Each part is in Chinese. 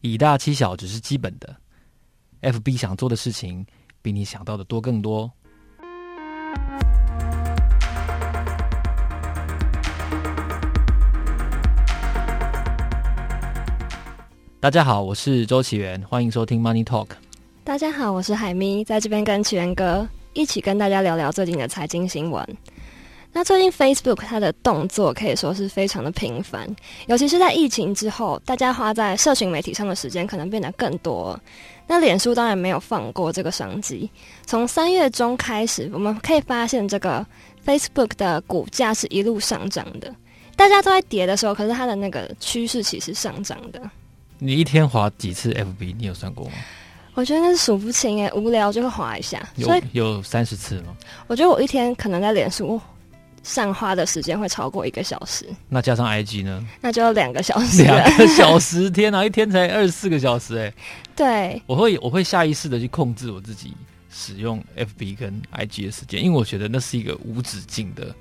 以大欺小只是基本的，FB 想做的事情比你想到的多更多。大家好，我是周启源，欢迎收听 Money Talk。大家好，我是海咪，在这边跟启源哥一起跟大家聊聊最近的财经新闻。那最近 Facebook 它的动作可以说是非常的频繁，尤其是在疫情之后，大家花在社群媒体上的时间可能变得更多。那脸书当然没有放过这个商机，从三月中开始，我们可以发现这个 Facebook 的股价是一路上涨的。大家都在跌的时候，可是它的那个趋势其实上涨的。你一天滑几次 FB？你有算过吗？我觉得那是数不清诶，无聊就会滑一下。有有三十次吗？我觉得我一天可能在脸书。上花的时间会超过一个小时，那加上 IG 呢？那就两个小时。两个小时，天哪，一天才二十四个小时哎。对，我会我会下意识的去控制我自己使用 FB 跟 IG 的时间，因为我觉得那是一个无止境的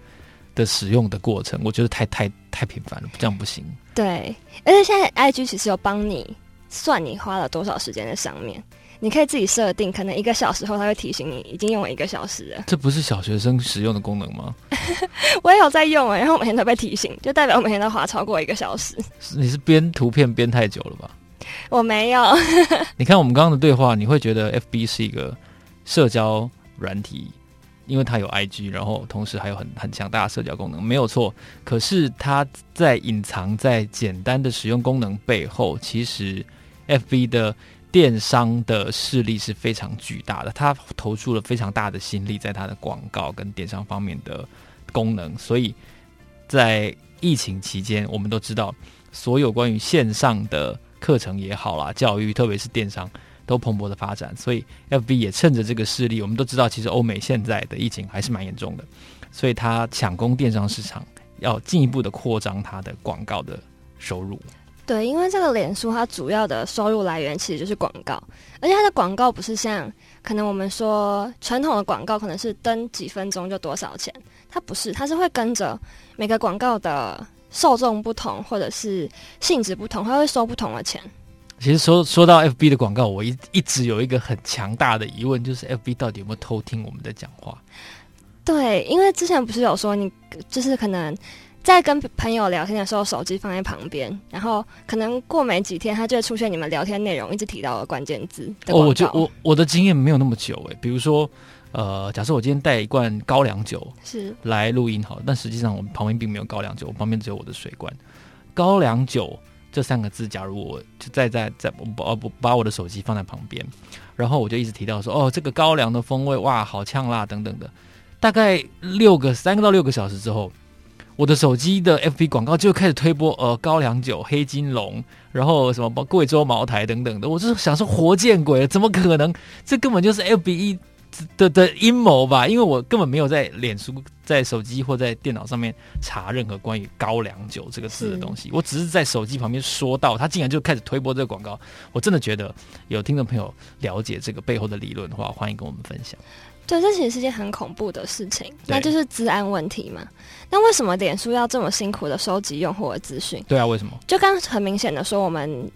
的使用的过程，我觉得太太太频繁了，这样不行。对，而且现在 IG 其实有帮你算你花了多少时间在上面。你可以自己设定，可能一个小时后，它会提醒你已经用了一个小时了。这不是小学生使用的功能吗？我也有在用哎，然后我每天都被提醒，就代表我每天都滑超过一个小时。你是编图片编太久了吧？我没有。你看我们刚刚的对话，你会觉得 FB 是一个社交软体，因为它有 IG，然后同时还有很很强大的社交功能，没有错。可是它在隐藏在简单的使用功能背后，其实 FB 的。电商的势力是非常巨大的，他投出了非常大的心力在他的广告跟电商方面的功能，所以在疫情期间，我们都知道所有关于线上的课程也好啦，教育特别是电商都蓬勃的发展，所以 FB 也趁着这个势力，我们都知道其实欧美现在的疫情还是蛮严重的，所以他抢攻电商市场，要进一步的扩张他的广告的收入。对，因为这个脸书它主要的收入来源其实就是广告，而且它的广告不是像可能我们说传统的广告，可能是登几分钟就多少钱，它不是，它是会跟着每个广告的受众不同或者是性质不同，它会收不同的钱。其实说说到 FB 的广告，我一一直有一个很强大的疑问，就是 FB 到底有没有偷听我们的讲话？对，因为之前不是有说你就是可能。在跟朋友聊天的时候，手机放在旁边，然后可能过没几天，它就会出现你们聊天内容一直提到的关键字。哦，我就我我的经验没有那么久诶，比如说，呃，假设我今天带一罐高粱酒是来录音好，但实际上我们旁边并没有高粱酒，我旁边只有我的水罐。高粱酒这三个字，假如我就在在在我把把我的手机放在旁边，然后我就一直提到说，哦，这个高粱的风味哇，好呛辣等等的，大概六个三个到六个小时之后。我的手机的 FB 广告就开始推播呃高粱酒、黑金龙，然后什么贵州茅台等等的，我就是想说活见鬼了，怎么可能？这根本就是 FB 的的阴谋吧？因为我根本没有在脸书、在手机或在电脑上面查任何关于高粱酒这个字的东西，我只是在手机旁边说到，他竟然就开始推播这个广告，我真的觉得有听众朋友了解这个背后的理论的话，欢迎跟我们分享。对，这其实是件很恐怖的事情，那就是治安问题嘛。那为什么脸书要这么辛苦的收集用户的资讯？对啊，为什么？就刚很明显的说，我们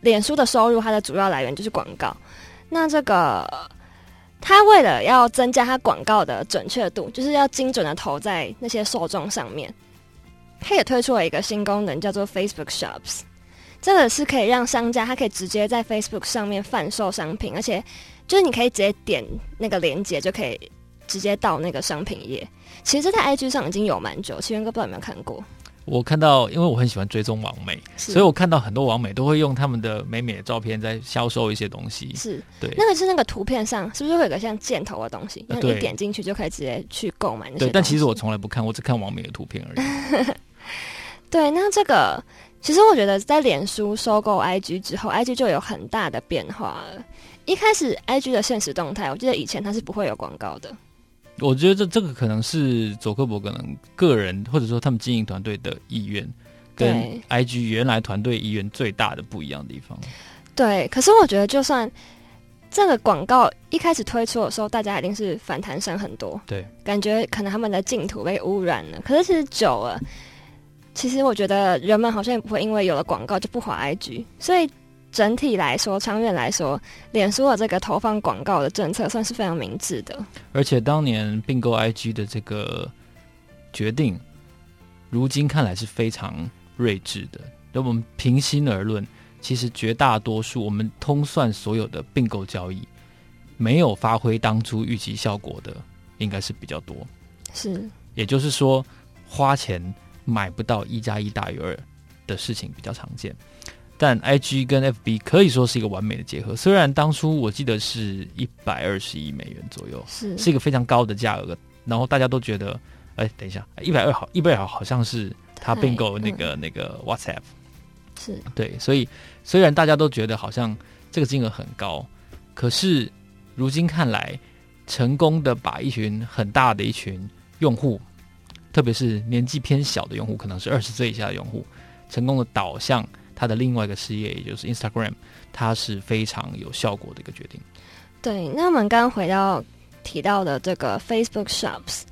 脸书的收入它的主要来源就是广告。那这个，它为了要增加它广告的准确度，就是要精准的投在那些受众上面，它也推出了一个新功能，叫做 Facebook Shops。这个是可以让商家他可以直接在 Facebook 上面贩售商品，而且就是你可以直接点那个链接就可以直接到那个商品页。其实这在 IG 上已经有蛮久，岐原哥不知道有没有看过？我看到，因为我很喜欢追踪网美，所以我看到很多网美都会用他们的美美的照片在销售一些东西。是对，那个是那个图片上是不是会有个像箭头的东西？那你点进去就可以直接去购买那些。对，但其实我从来不看，我只看网美的图片而已。对，那这个。其实我觉得，在脸书收购 IG 之后，IG 就有很大的变化了。一开始，IG 的现实动态，我记得以前它是不会有广告的。我觉得这这个可能是佐克伯可能个人或者说他们经营团队的意愿，跟 IG 原来团队意愿最大的不一样的地方。对，可是我觉得，就算这个广告一开始推出的时候，大家一定是反弹声很多，对，感觉可能他们的净土被污染了。可是其实久了。其实我觉得人们好像也不会因为有了广告就不滑 IG，所以整体来说，长远来说，脸书的这个投放广告的政策算是非常明智的。而且当年并购 IG 的这个决定，如今看来是非常睿智的。那我们平心而论，其实绝大多数我们通算所有的并购交易，没有发挥当初预期效果的，应该是比较多。是，也就是说，花钱买不到一加一大于二的事情比较常见。但 I G 跟 F B 可以说是一个完美的结合。虽然当初我记得是一百二十亿美元左右，是是一个非常高的价格。然后大家都觉得，哎，等一下，一百二好，一百二好像是他并购那个、嗯、那个 WhatsApp，是对。所以虽然大家都觉得好像这个金额很高，可是如今看来，成功的把一群很大的一群用户，特别是年纪偏小的用户，可能是二十岁以下的用户，成功的导向。他的另外一个事业，也就是 Instagram，它是非常有效果的一个决定。对，那我们刚刚回到提到的这个 Facebook Shops，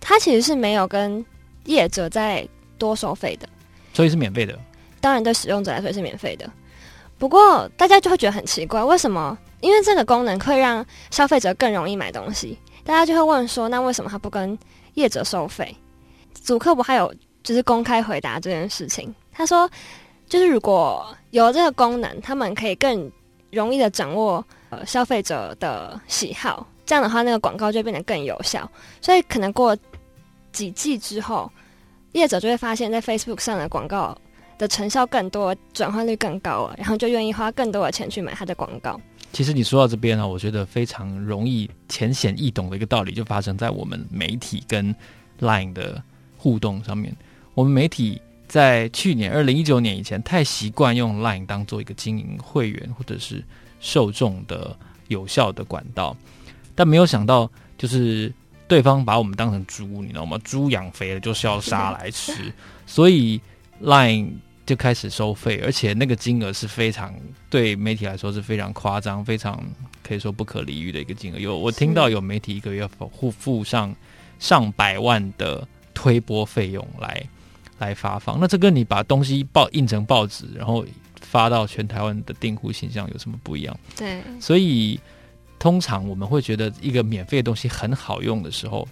它其实是没有跟业者在多收费的，所以是免费的。当然，对使用者来说是免费的。不过，大家就会觉得很奇怪，为什么？因为这个功能会让消费者更容易买东西，大家就会问说，那为什么他不跟业者收费？祖克伯还有就是公开回答这件事情，他说。就是如果有这个功能，他们可以更容易的掌握呃消费者的喜好，这样的话，那个广告就变得更有效。所以可能过几季之后，业者就会发现，在 Facebook 上的广告的成效更多，转换率更高了，然后就愿意花更多的钱去买他的广告。其实你说到这边呢，我觉得非常容易浅显易懂的一个道理，就发生在我们媒体跟 Line 的互动上面。我们媒体。在去年二零一九年以前，太习惯用 Line 当做一个经营会员或者是受众的有效的管道，但没有想到，就是对方把我们当成猪，你知道吗？猪养肥了就是要杀来吃，所以 Line 就开始收费，而且那个金额是非常对媒体来说是非常夸张、非常可以说不可理喻的一个金额。有我听到有媒体一个月付付上上百万的推播费用来。来发放，那这跟你把东西报印成报纸，然后发到全台湾的订户信箱有什么不一样？对，所以通常我们会觉得一个免费的东西很好用的时候，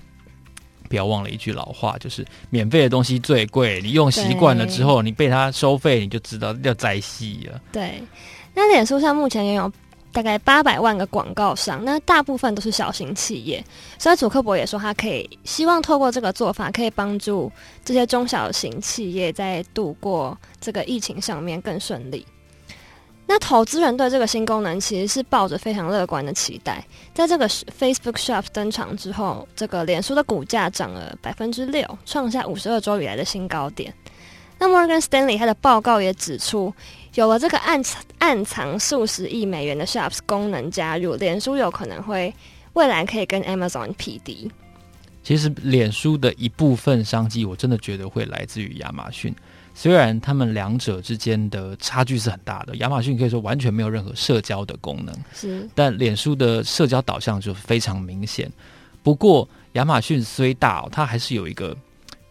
不要忘了一句老话，就是免费的东西最贵。你用习惯了之后，你被他收费，你就知道要再细了。对，那脸书上目前也有。大概八百万个广告商，那大部分都是小型企业，所以祖克伯也说，他可以希望透过这个做法，可以帮助这些中小型企业在度过这个疫情上面更顺利。那投资人对这个新功能其实是抱着非常乐观的期待。在这个 Facebook Shop 登场之后，这个脸书的股价涨了百分之六，创下五十二周以来的新高点。那 Morgan Stanley 他的报告也指出，有了这个暗藏暗藏数十亿美元的 Shops 功能加入，脸书有可能会未来可以跟 Amazon 匹敌。其实，脸书的一部分商机，我真的觉得会来自于亚马逊。虽然他们两者之间的差距是很大的，亚马逊可以说完全没有任何社交的功能，是，但脸书的社交导向就非常明显。不过，亚马逊虽大，它还是有一个。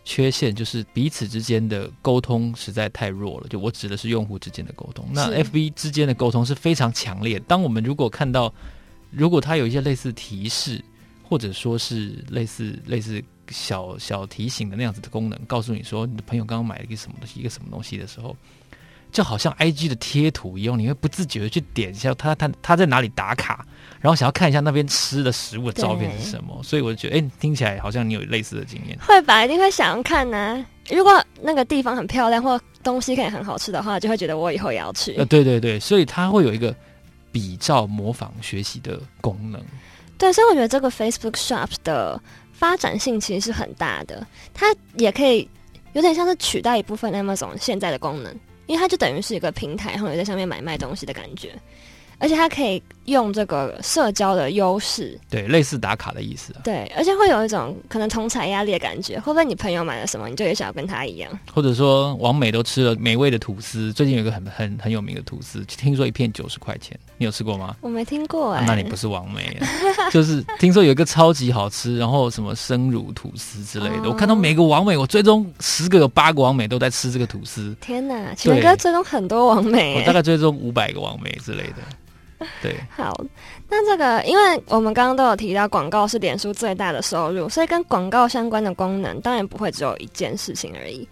缺陷就是彼此之间的沟通实在太弱了，就我指的是用户之间的沟通。那 FB 之间的沟通是非常强烈。当我们如果看到，如果它有一些类似提示，或者说是类似类似小小提醒的那样子的功能，告诉你说你的朋友刚刚买了一个什么东西，一个什么东西的时候。就好像 IG 的贴图一样，你会不自觉的去点一下他他他在哪里打卡，然后想要看一下那边吃的食物的照片是什么，所以我就觉得，哎、欸，听起来好像你有类似的经验。会吧，一定会想要看呢、啊。如果那个地方很漂亮，或东西可以很好吃的话，就会觉得我以后也要去。呃，对对对，所以它会有一个比照、模仿、学习的功能。对，所以我觉得这个 Facebook Shops 的发展性其实是很大的，它也可以有点像是取代一部分 Amazon 现在的功能。因为它就等于是一个平台，然后你在上面买卖东西的感觉。而且它可以用这个社交的优势，对，类似打卡的意思啊。对，而且会有一种可能同踩压力的感觉，会不会你朋友买了什么，你就也想要跟他一样？或者说，王美都吃了美味的吐司，最近有一个很很很有名的吐司，听说一片九十块钱，你有吃过吗？我没听过哎、欸啊，那你不是网美，就是听说有一个超级好吃，然后什么生乳吐司之类的。哦、我看到每个王美，我追踪十个有八个王美都在吃这个吐司。天哪，奇文哥追踪很多王美、欸，我大概追踪五百个王美之类的。对，好，那这个，因为我们刚刚都有提到，广告是脸书最大的收入，所以跟广告相关的功能，当然不会只有一件事情而已。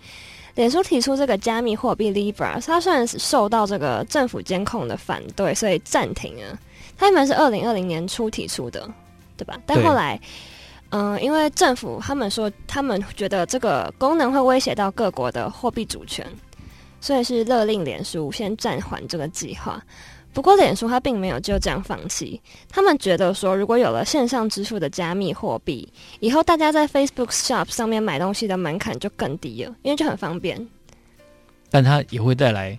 脸书提出这个加密货币 Libra，它虽然是受到这个政府监控的反对，所以暂停了。它原本是二零二零年初提出的，对吧？但后来，嗯、呃，因为政府他们说，他们觉得这个功能会威胁到各国的货币主权，所以是勒令脸书先暂缓这个计划。不过，脸书它并没有就这样放弃。他们觉得说，如果有了线上支付的加密货币，以后大家在 Facebook Shop 上面买东西的门槛就更低了，因为就很方便。但它也会带来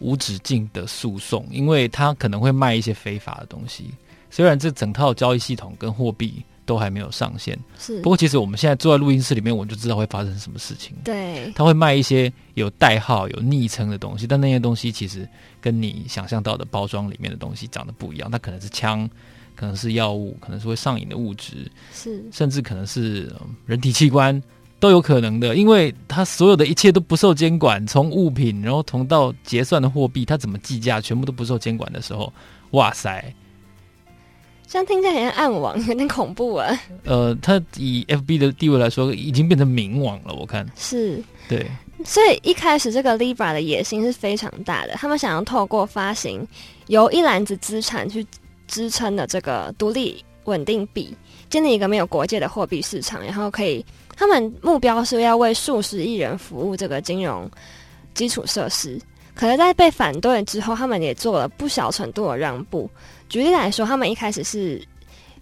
无止境的诉讼，因为它可能会卖一些非法的东西。虽然这整套交易系统跟货币。都还没有上线，是。不过其实我们现在坐在录音室里面，我就知道会发生什么事情。对，他会卖一些有代号、有昵称的东西，但那些东西其实跟你想象到的包装里面的东西长得不一样。它可能是枪，可能是药物，可能是会上瘾的物质，是，甚至可能是人体器官都有可能的，因为它所有的一切都不受监管，从物品，然后同到结算的货币，它怎么计价，全部都不受监管的时候，哇塞！这样听起来很像暗网，有点恐怖啊。呃，它以 FB 的地位来说，已经变成明网了。我看是，对。所以一开始这个 Libra 的野心是非常大的，他们想要透过发行由一篮子资产去支撑的这个独立稳定币，建立一个没有国界的货币市场，然后可以，他们目标是要为数十亿人服务这个金融基础设施。可是，在被反对之后，他们也做了不小程度的让步。举例来说，他们一开始是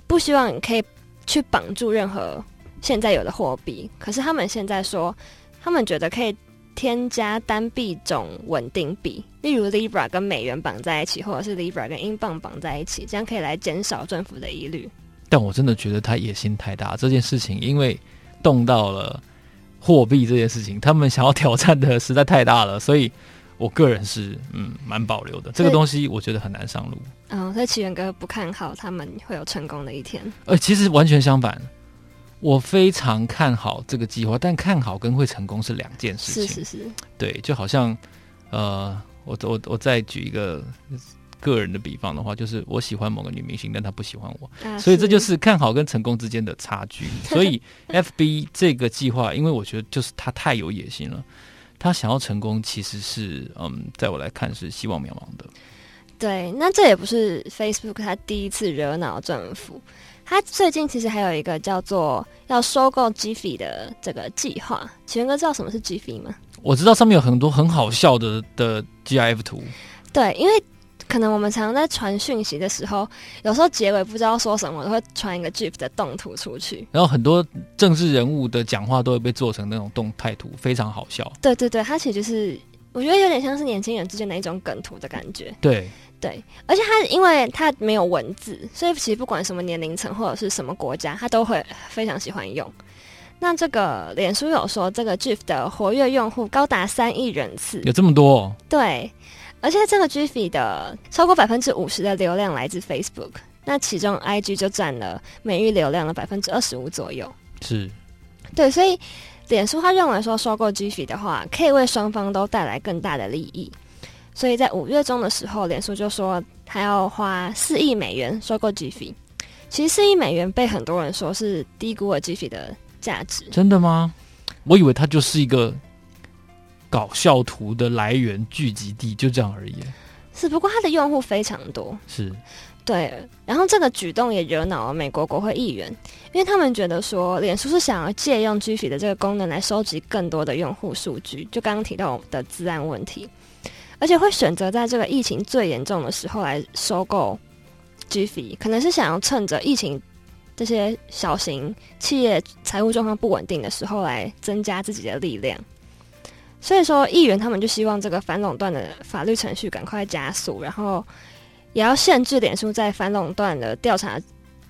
不希望你可以去绑住任何现在有的货币，可是他们现在说，他们觉得可以添加单币种稳定币，例如 Libra 跟美元绑在一起，或者是 Libra 跟英镑绑在一起，这样可以来减少政府的疑虑。但我真的觉得他野心太大，这件事情因为动到了货币这件事情，他们想要挑战的实在太大了，所以。我个人是嗯蛮保留的，这个东西我觉得很难上路。嗯，所以奇源哥不看好他们会有成功的一天。呃，其实完全相反，我非常看好这个计划，但看好跟会成功是两件事情。是是是，对，就好像呃，我我我再举一个个人的比方的话，就是我喜欢某个女明星，但她不喜欢我，啊、所以这就是看好跟成功之间的差距。所以 FB 这个计划，因为我觉得就是他太有野心了。他想要成功，其实是嗯，在我来看是希望渺茫的。对，那这也不是 Facebook 他第一次惹恼政府。他最近其实还有一个叫做要收购 Giphy 的这个计划。奇源哥知道什么是 Giphy 吗？我知道上面有很多很好笑的的 GIF 图。对，因为。可能我们常常在传讯息的时候，有时候结尾不知道说什么，都会传一个 GIF 的动图出去。然后很多政治人物的讲话都会被做成那种动态图，非常好笑。对对对，它其实就是我觉得有点像是年轻人之间的一种梗图的感觉。对对，而且它因为它没有文字，所以其实不管什么年龄层或者是什么国家，它都会非常喜欢用。那这个脸书有说，这个 GIF 的活跃用户高达三亿人次，有这么多哦？对。而且这个 Giphy 的超过百分之五十的流量来自 Facebook，那其中 IG 就占了每日流量的百分之二十五左右。是，对，所以脸书他认为说收购 Giphy 的话，可以为双方都带来更大的利益。所以在五月中的时候，脸书就说他要花四亿美元收购 Giphy。其实四亿美元被很多人说是低估了 Giphy 的价值。真的吗？我以为它就是一个。搞笑图的来源聚集地就这样而已。是，不过它的用户非常多，是对。然后这个举动也惹恼了美国国会议员，因为他们觉得说，脸书是想要借用 Giphy 的这个功能来收集更多的用户数据，就刚刚提到的治安问题，而且会选择在这个疫情最严重的时候来收购 Giphy，可能是想要趁着疫情这些小型企业财务状况不稳定的时候来增加自己的力量。所以说，议员他们就希望这个反垄断的法律程序赶快加速，然后也要限制脸书在反垄断的调查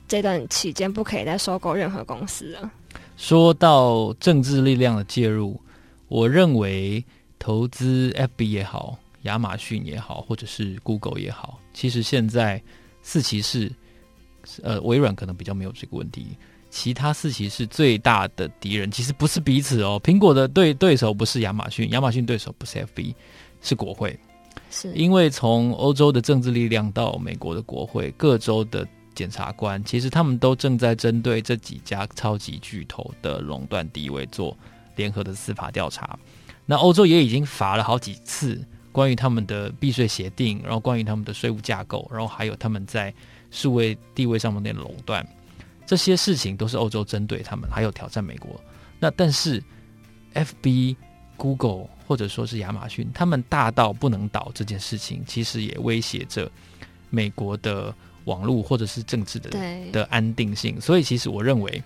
这段期间，不可以再收购任何公司了。说到政治力量的介入，我认为投资 FB 也好，亚马逊也好，或者是 Google 也好，其实现在四骑士，呃，微软可能比较没有这个问题。其他四骑士最大的敌人其实不是彼此哦，苹果的对对手不是亚马逊，亚马逊对手不是 FB，是国会。是因为从欧洲的政治力量到美国的国会，各州的检察官，其实他们都正在针对这几家超级巨头的垄断地位做联合的司法调查。那欧洲也已经罚了好几次关于他们的避税协定，然后关于他们的税务架构，然后还有他们在数位地位上面的垄断。这些事情都是欧洲针对他们，还有挑战美国。那但是，FB、Google 或者说是亚马逊，他们大到不能倒这件事情，其实也威胁着美国的网络或者是政治的的安定性。所以，其实我认为，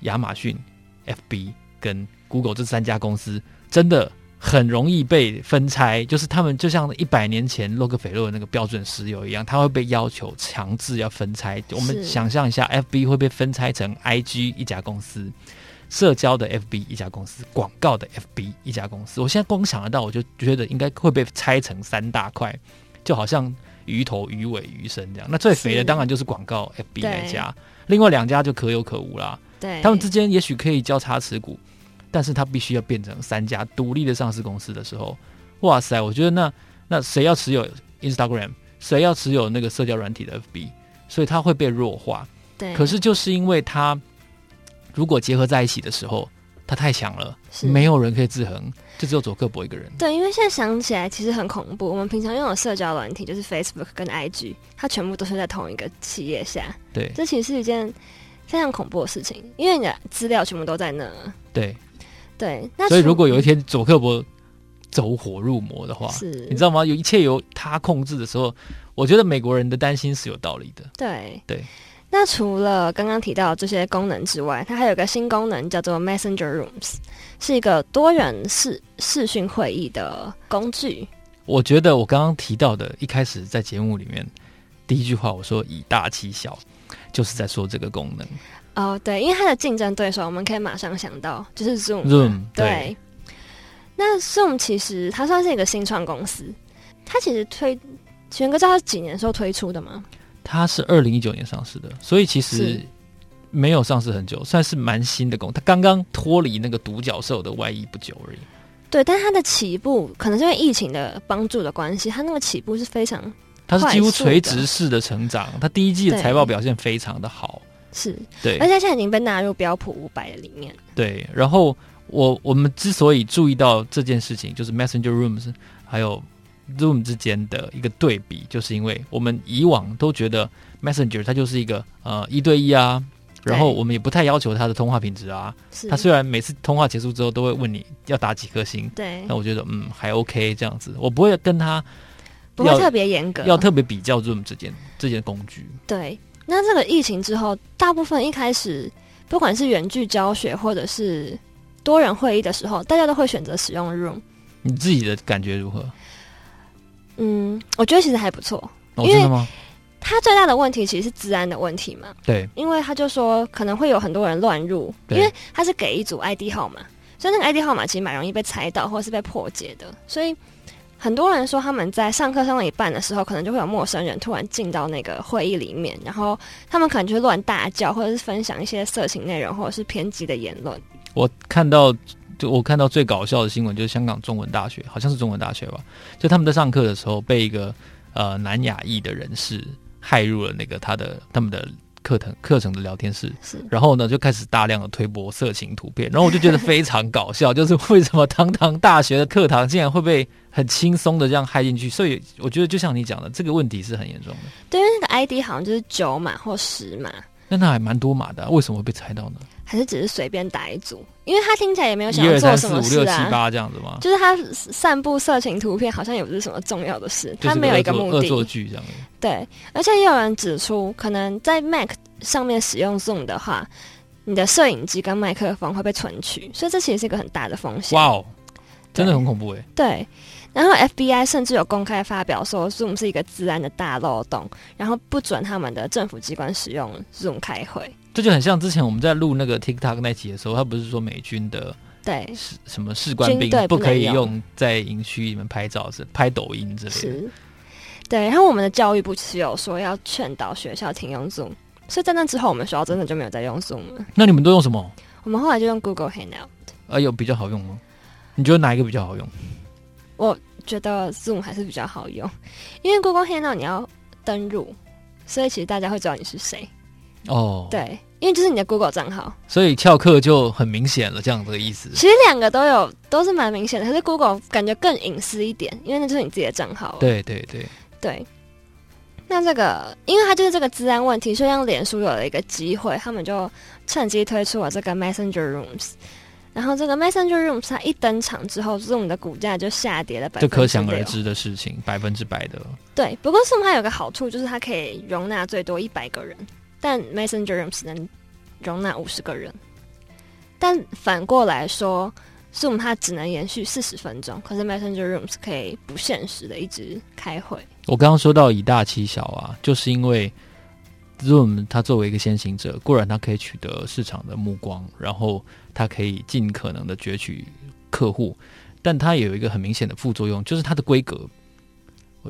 亚马逊、FB 跟 Google 这三家公司真的。很容易被分拆，就是他们就像一百年前洛克菲勒那个标准石油一样，他会被要求强制要分拆。我们想象一下，FB 会被分拆成 IG 一家公司，社交的 FB 一家公司，广告的 FB 一家公司。我现在光想得到，我就觉得应该会被拆成三大块，就好像鱼头、鱼尾、鱼身这样。那最肥的当然就是广告 FB 那家，另外两家就可有可无啦。对，他们之间也许可以交叉持股。但是它必须要变成三家独立的上市公司的时候，哇塞！我觉得那那谁要持有 Instagram，谁要持有那个社交软体的 FB，所以它会被弱化。对。可是就是因为它如果结合在一起的时候，它太强了，没有人可以制衡，就只有佐克伯一个人。对，因为现在想起来其实很恐怖。我们平常用的社交软体就是 Facebook 跟 IG，它全部都是在同一个企业下。对。这其实是一件非常恐怖的事情，因为你的资料全部都在那。对。对，所以如果有一天佐克伯走火入魔的话，是你知道吗？有一切由他控制的时候，我觉得美国人的担心是有道理的。对对，那除了刚刚提到这些功能之外，它还有个新功能叫做 Messenger Rooms，是一个多人视视讯会议的工具。我觉得我刚刚提到的，一开始在节目里面第一句话我说以大欺小，就是在说这个功能。哦，oh, 对，因为它的竞争对手，我们可以马上想到就是 Zoom。Zoom 对，对。那 Zoom 其实它算是一个新创公司，它其实推全哥知道它是几年时候推出的吗？它是二零一九年上市的，所以其实没有上市很久，算是蛮新的公司。它刚刚脱离那个独角兽的外衣不久而已。对，但它的起步可能是因为疫情的帮助的关系，它那个起步是非常，它是几乎垂直式的成长。它第一季的财报表现非常的好。是对，而且现在已经被纳入标普五百的里面。对，然后我我们之所以注意到这件事情，就是 Messenger Rooms 还有 Zoom 之间的一个对比，就是因为我们以往都觉得 Messenger 它就是一个呃一对一啊，然后我们也不太要求它的通话品质啊。是，它虽然每次通话结束之后都会问你要打几颗星，对，那我觉得嗯还 OK 这样子，我不会跟他不会特别严格，要特别比较 Zoom 这件这件工具。对。那这个疫情之后，大部分一开始不管是远距教学或者是多人会议的时候，大家都会选择使用 Room。你自己的感觉如何？嗯，我觉得其实还不错。哦，真的吗？它最大的问题其实是治安的问题嘛。对，因为他就说可能会有很多人乱入，因为他是给一组 ID 号码，所以那个 ID 号码其实蛮容易被猜到或者是被破解的，所以。很多人说他们在上课上到一半的时候，可能就会有陌生人突然进到那个会议里面，然后他们可能就会乱大叫，或者是分享一些色情内容，或者是偏激的言论。我看到，就我看到最搞笑的新闻，就是香港中文大学，好像是中文大学吧，就他们在上课的时候被一个呃南亚裔的人士害入了那个他的他们的。课程课程的聊天室，是然后呢就开始大量的推播色情图片，然后我就觉得非常搞笑，就是为什么堂堂大学的课堂竟然会被很轻松的这样嗨进去？所以我觉得就像你讲的，这个问题是很严重的。对，因为那个 ID 好像就是九码或十码，那那还蛮多码的啊，为什么会被猜到呢？还是只是随便打一组？因为他听起来也没有想要做什么五六七八这样子吗？就是他散布色情图片，好像也不是什么重要的事，他没有一个目的。恶作剧这样。对，而且也有人指出，可能在 Mac 上面使用 Zoom 的话，你的摄影机跟麦克风会被存取，所以这其实是一个很大的风险。哇哦！真的很恐怖哎。对，然后 FBI 甚至有公开发表说，Zoom 是一个治安的大漏洞，然后不准他们的政府机关使用 Zoom 开会。这就很像之前我们在录那个 TikTok 那集的时候，他不是说美军的对什么士官兵不可以用在营区里面拍照，是拍抖音之类的。是。对，然后我们的教育部其实有说要劝导学校停用 Zoom，所以在那之后，我们学校真的就没有再用 Zoom 了。那你们都用什么？我们后来就用 Google Hangout。啊，有比较好用吗？你觉得哪一个比较好用？我觉得 Zoom 还是比较好用，因为 Google Hangout 你要登入，所以其实大家会知道你是谁。哦，对，因为就是你的 Google 账号，所以翘课就很明显了，这样的意思。其实两个都有，都是蛮明显的，可是 Google 感觉更隐私一点，因为那就是你自己的账号。对对对。对，那这个，因为它就是这个治安问题，所以让脸书有了一个机会，他们就趁机推出了这个 Messenger Rooms。然后这个 Messenger Rooms 它一登场之后，Zoom 的股价就下跌了百分之，这可想而知的事情，百分之百的。对，不过 Zoom 它有个好处，就是它可以容纳最多一百个人，但 Messenger Rooms 能容纳五十个人。但反过来说。Zoom 它只能延续四十分钟，可是 Messenger Rooms 可以不限时的一直开会。我刚刚说到以大欺小啊，就是因为 Zoom 它作为一个先行者，固然它可以取得市场的目光，然后它可以尽可能的攫取客户，但它也有一个很明显的副作用，就是它的规格，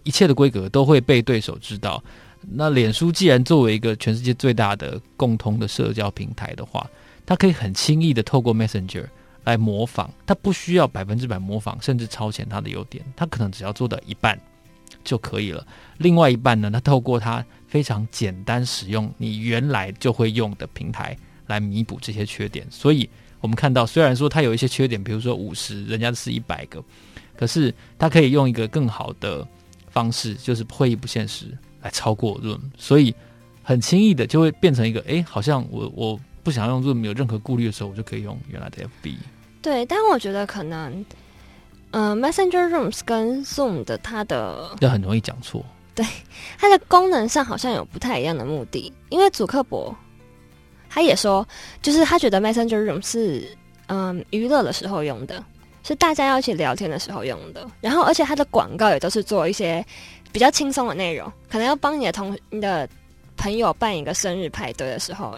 一切的规格都会被对手知道。那脸书既然作为一个全世界最大的共通的社交平台的话，它可以很轻易的透过 Messenger。来模仿，他不需要百分之百模仿，甚至超前他的优点，他可能只要做到一半就可以了。另外一半呢，他透过他非常简单使用你原来就会用的平台来弥补这些缺点。所以我们看到，虽然说它有一些缺点，比如说五十，人家是一百个，可是它可以用一个更好的方式，就是会议不限时来超过 Zoom，所以很轻易的就会变成一个，哎，好像我我不想用 Zoom 没有任何顾虑的时候，我就可以用原来的 FB。对，但我觉得可能，嗯、呃、，Messenger Rooms 跟 Zoom 的它的就很容易讲错。对，它的功能上好像有不太一样的目的。因为祖克伯他也说，就是他觉得 Messenger Room 是嗯娱乐的时候用的，是大家要一起聊天的时候用的。然后，而且它的广告也都是做一些比较轻松的内容，可能要帮你的同你的朋友办一个生日派对的时候。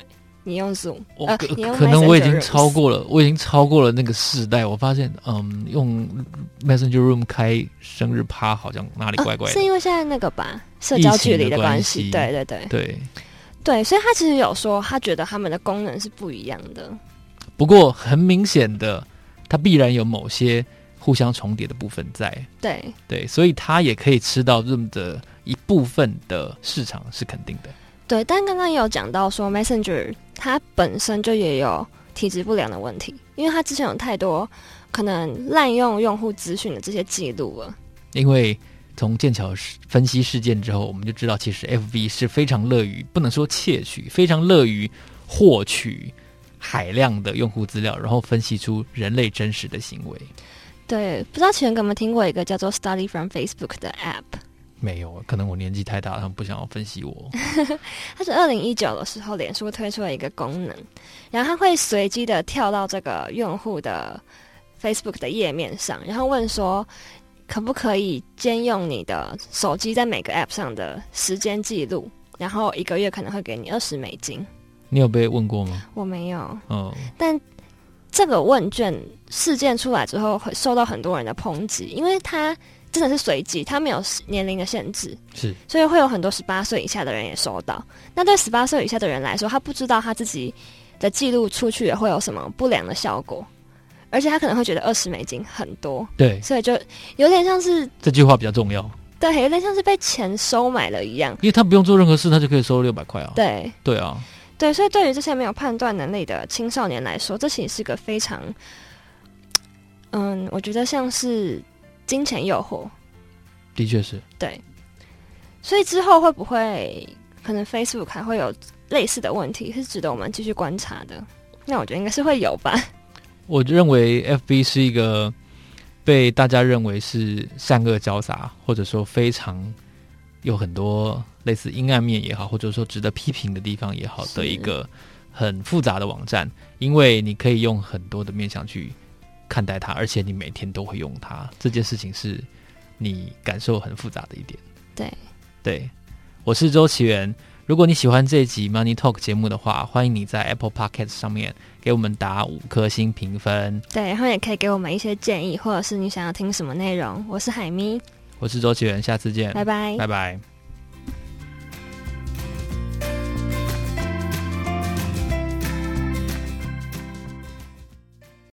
你用 Zoom，我可、呃、可能我已经超过了，我已经超过了那个世代。我发现，嗯，用 Messenger Room 开生日趴好像哪里怪怪的。啊、是因为现在那个吧，社交距离的关系。对对对对对，所以他其实有说，他觉得他们的功能是不一样的。不过很明显的，它必然有某些互相重叠的部分在。对对，所以他也可以吃到 Zoom 的一部分的市场是肯定的。对，但刚刚也有讲到说，Messenger 它本身就也有体质不良的问题，因为他之前有太多可能滥用用户资讯的这些记录了。因为从剑桥分析事件之后，我们就知道，其实 FB 是非常乐于，不能说窃取，非常乐于获取海量的用户资料，然后分析出人类真实的行为。对，不知道前有没有听过一个叫做 Study from Facebook 的 App。没有，可能我年纪太大，他们不想要分析我。它是二零一九的时候，脸书推出了一个功能，然后它会随机的跳到这个用户的 Facebook 的页面上，然后问说可不可以兼用你的手机在每个 App 上的时间记录，然后一个月可能会给你二十美金。你有被问过吗？我没有。哦，但这个问卷事件出来之后，会受到很多人的抨击，因为它。真的是随机，它没有年龄的限制，是，所以会有很多十八岁以下的人也收到。那对十八岁以下的人来说，他不知道他自己的记录出去也会有什么不良的效果，而且他可能会觉得二十美金很多，对，所以就有点像是这句话比较重要，对，有点像是被钱收买了一样，因为他不用做任何事，他就可以收六百块啊，对，对啊，对，所以对于这些没有判断能力的青少年来说，这其实是个非常，嗯，我觉得像是。金钱诱惑，的确是对，所以之后会不会可能 Facebook 还会有类似的问题，是值得我们继续观察的。那我觉得应该是会有吧。我认为 FB 是一个被大家认为是善恶交杂，或者说非常有很多类似阴暗面也好，或者说值得批评的地方也好的一个很复杂的网站，因为你可以用很多的面向去。看待它，而且你每天都会用它，这件事情是你感受很复杂的一点。对，对，我是周奇源。如果你喜欢这一集 Money Talk 节目的话，欢迎你在 Apple Podcast 上面给我们打五颗星评分。对，然后也可以给我们一些建议，或者是你想要听什么内容。我是海咪，我是周奇源，下次见，拜拜，拜拜。